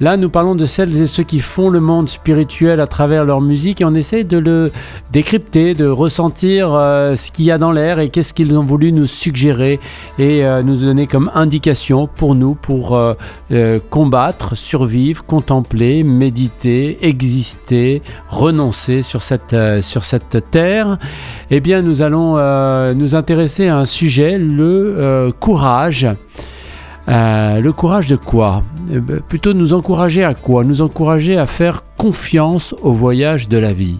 Là, nous parlons de celles et ceux qui font le monde spirituel à travers leur musique et on essaie de le décrypter, de ressentir euh, ce qu'il y a dans l'air et qu'est-ce qu'ils ont voulu nous suggérer et euh, nous donner comme indication pour nous, pour euh, combattre, survivre, contempler, méditer, exister, renoncer sur cette, sur cette terre. Eh bien, nous allons nous intéresser à un sujet, le courage. Euh, le courage de quoi? Eh ben, Plutôt nous encourager à quoi? Nous encourager à faire confiance au voyage de la vie.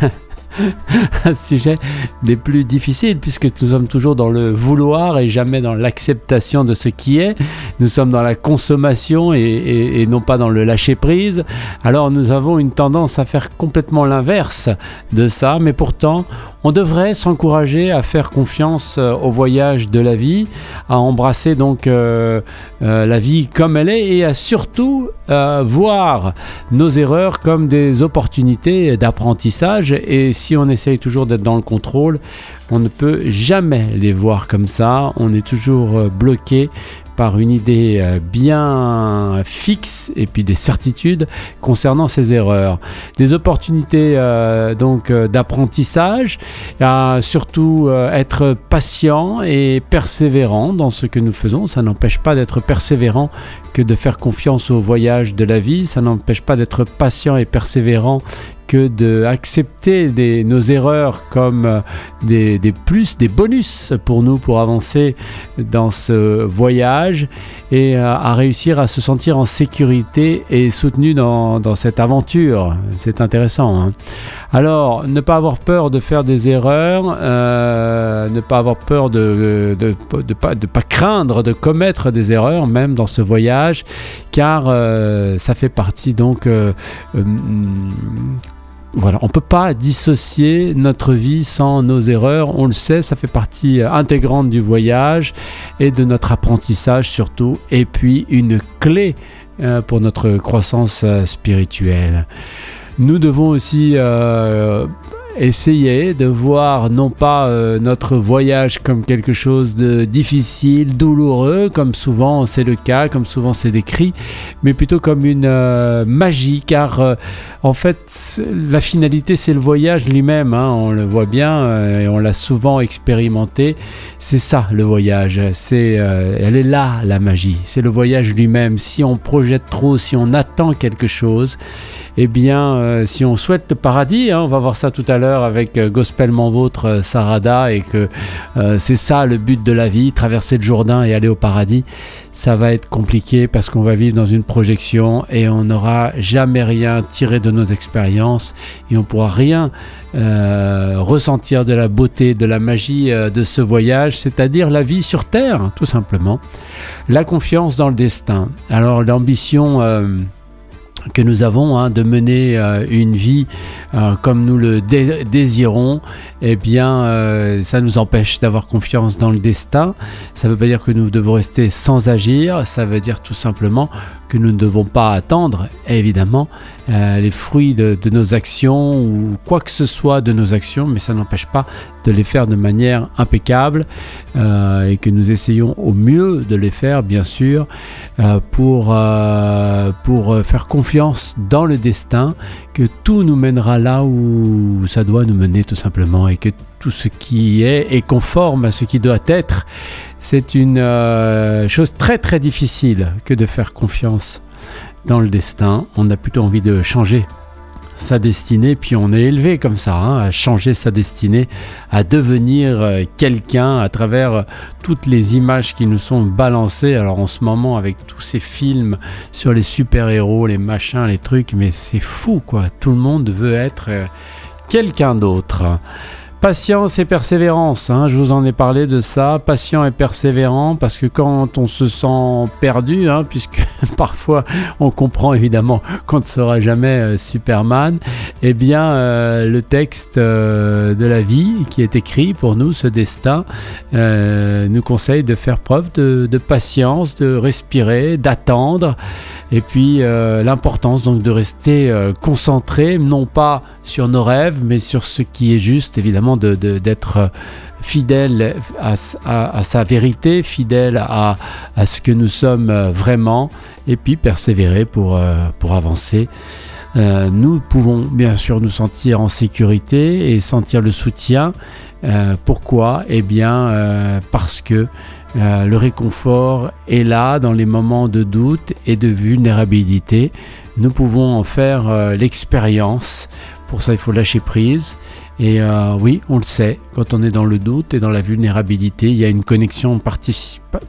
un sujet des plus difficiles puisque nous sommes toujours dans le vouloir et jamais dans l'acceptation de ce qui est. Nous sommes dans la consommation et, non pas dans le lâcher prise. Alors nous avons une tendance à faire complètement l'inverse de ça, mais pourtant on devrait s'encourager à faire confiance euh, au voyage de la vie, à embrasser donc euh, euh, la vie comme elle est et à surtout voir nos erreurs comme des opportunités d'apprentissage et si on essaye toujours d'être dans le contrôle, on ne peut jamais les voir comme ça. On est toujours bloqué par une idée euh, bien fixe et puis des certitudes concernant ces erreurs. Des opportunités euh, donc d'apprentissage, surtout être patient et persévérant dans ce que nous faisons. Ça n'empêche pas d'être persévérant que de faire confiance au voyage de la vie. Ça n'empêche pas d'être patient et persévérant que d'accepter nos erreurs comme euh, des, plus, des bonus pour nous pour avancer dans ce voyage et euh, à réussir à se sentir en sécurité et soutenu dans, cette aventure. C'est intéressant. Hein. Alors, ne pas avoir peur de faire des erreurs, euh, ne pas avoir peur de ne pas craindre de commettre des erreurs, même dans ce voyage, car ça fait partie donc voilà, on ne peut pas dissocier notre vie sans nos erreurs. On le sait, ça fait partie intégrante du voyage et de notre apprentissage surtout. Et puis une clé euh, pour notre croissance euh, spirituelle. Nous devons aussi euh, essayer de voir non pas euh, notre voyage comme quelque chose de difficile, douloureux, comme souvent c'est le cas, comme souvent c'est décrit, mais plutôt comme une euh, magie, car euh, en fait la finalité c'est le voyage lui-même, hein, on le voit bien et on l'a souvent expérimenté, c'est ça le voyage, c'est, elle est là la magie, c'est le voyage lui-même. Si on projette trop, si on attend quelque chose, eh bien si on souhaite le paradis, hein, on va voir ça tout à l'heure, avec euh, Gospellement Vôtre euh, Sarada et que euh, c'est ça le but de la vie, traverser le Jourdain et aller au paradis, ça va être compliqué parce qu'on va vivre dans une projection et on n'aura jamais rien tiré de nos expériences et on pourra rien ressentir de la beauté, de la magie de ce voyage, c'est-à-dire la vie sur Terre, tout simplement. La confiance dans le destin. Alors l'ambition que nous avons hein, de mener euh, une vie euh, comme nous le désirons, eh bien, euh, ça nous empêche d'avoir confiance dans le destin. Ça ne veut pas dire que nous devons rester sans agir, ça veut dire tout simplement que nous ne devons pas attendre, évidemment, les fruits de, nos actions ou quoi que ce soit de nos actions, mais ça n'empêche pas de les faire de manière impeccable et que nous essayons au mieux de les faire, bien sûr, pour, pour faire confiance dans le destin, que tout nous mènera là où ça doit nous mener tout simplement et que tout ce qui est est conforme à ce qui doit être. C'est une euh, chose très très difficile que de faire confiance dans le destin. On a plutôt envie de changer sa destinée, puis on est élevé comme ça, hein, à changer sa destinée, à devenir euh, quelqu'un à travers euh, toutes les images qui nous sont balancées. Alors en ce moment, avec tous ces films sur les super-héros, les machins, les trucs, mais c'est fou quoi, tout le monde veut être quelqu'un d'autre. Patience et persévérance, hein, je vous en ai parlé de ça, patient et persévérant, parce que quand on se sent perdu, hein, puisque parfois on comprend évidemment qu'on ne sera jamais euh, Superman, eh bien euh, le texte euh, de la vie qui est écrit pour nous, ce destin, nous conseille de faire preuve de, de patience, de respirer, d'attendre, et puis l'importance donc de rester concentré, non pas sur nos rêves, mais sur ce qui est juste évidemment d'être fidèle à, sa vérité, fidèle à, ce que nous sommes vraiment, et puis persévérer pour, pour avancer. nous pouvons bien sûr nous sentir en sécurité et sentir le soutien. pourquoi? Eh bien parce que euh, le réconfort est là dans les moments de doute et de vulnérabilité. Nous pouvons en faire euh, l'expérience. Pour ça, il faut lâcher prise. Et euh, oui, on le sait, quand on est dans le doute et dans la vulnérabilité, il y a une connexion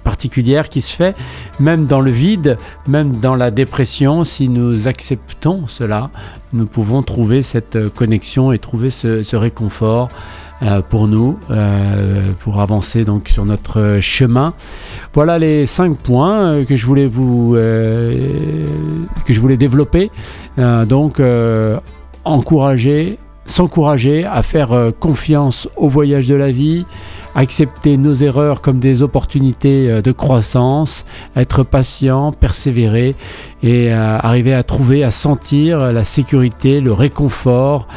particulière qui se fait, même dans le vide, même dans la dépression. Si nous acceptons cela, nous pouvons trouver cette connexion et trouver ce réconfort euh, pour nous, euh, pour avancer donc sur notre chemin. Voilà les cinq points euh, que je voulais vous que je voulais développer. donc encourager, s'encourager à faire confiance au voyage de la vie, accepter nos erreurs comme des opportunités euh, de croissance, être patient, persévérer et euh, arriver à trouver, à sentir la sécurité, le réconfort.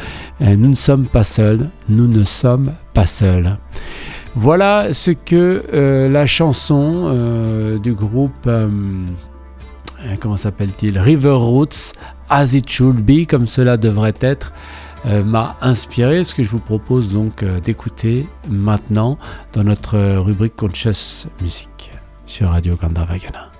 Euh, nous ne sommes pas seuls, nous ne sommes pas seuls. Voilà ce que la chanson du groupe, comment s'appelle-t-il, River Roots, As It Should Be, comme cela devrait être, euh, m'a inspiré, ce que je vous propose donc euh, d'écouter maintenant dans notre rubrique Conscious Music sur Radio Gandhavagana.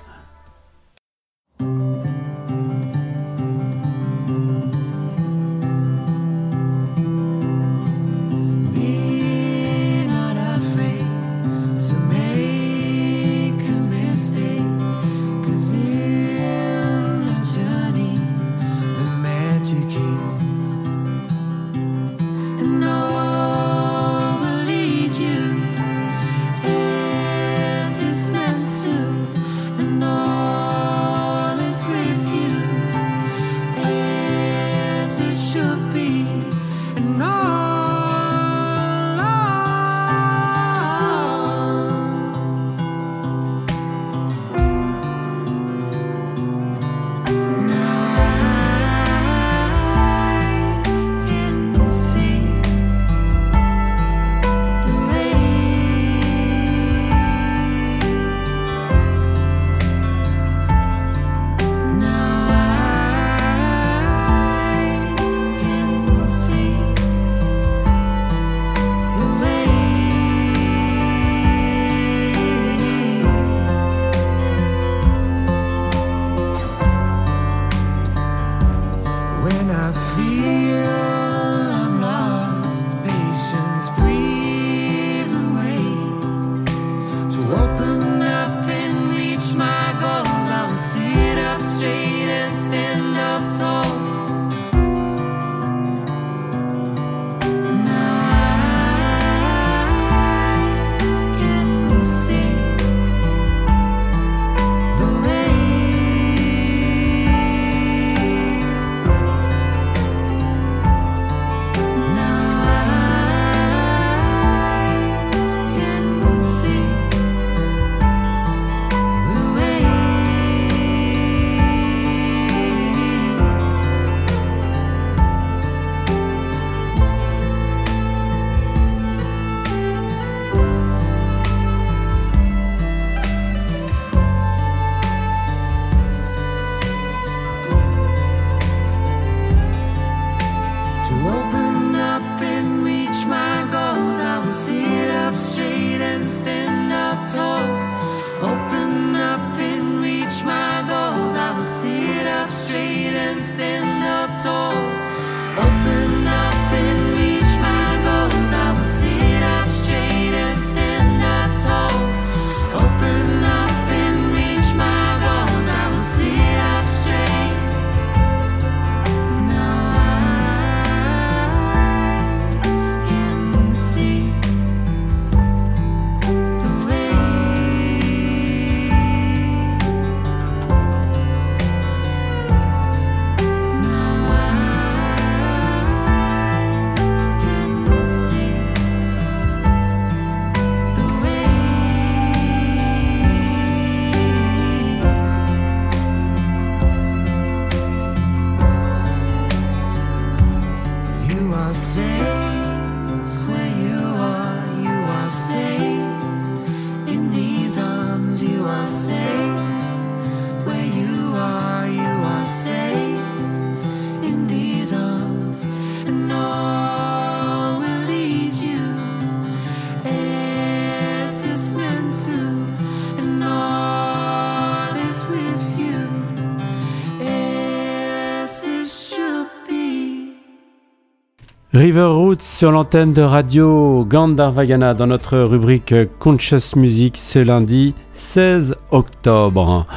River Roots sur l'antenne de radio Gandharvagana dans notre rubrique Conscious Music ce lundi 16 octobre.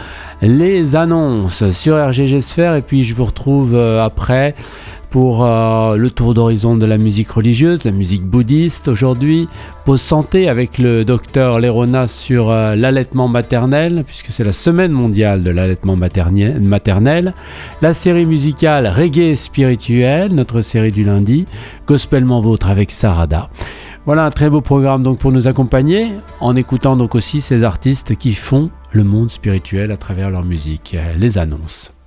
Les annonces sur RGG Sphere et puis je vous retrouve euh, après pour euh, le tour d'horizon de la musique religieuse, la musique bouddhiste aujourd'hui, pause santé avec le docteur Lerona sur euh, l'allaitement maternel, puisque c'est la semaine mondiale de l'allaitement maternel, la série musicale Reggae spirituel, notre série du lundi, Gospellement Vôtre avec Sarada. Voilà un très beau programme donc pour nous accompagner, en écoutant donc aussi ces artistes qui font le monde spirituel à travers leur musique. Les annonces.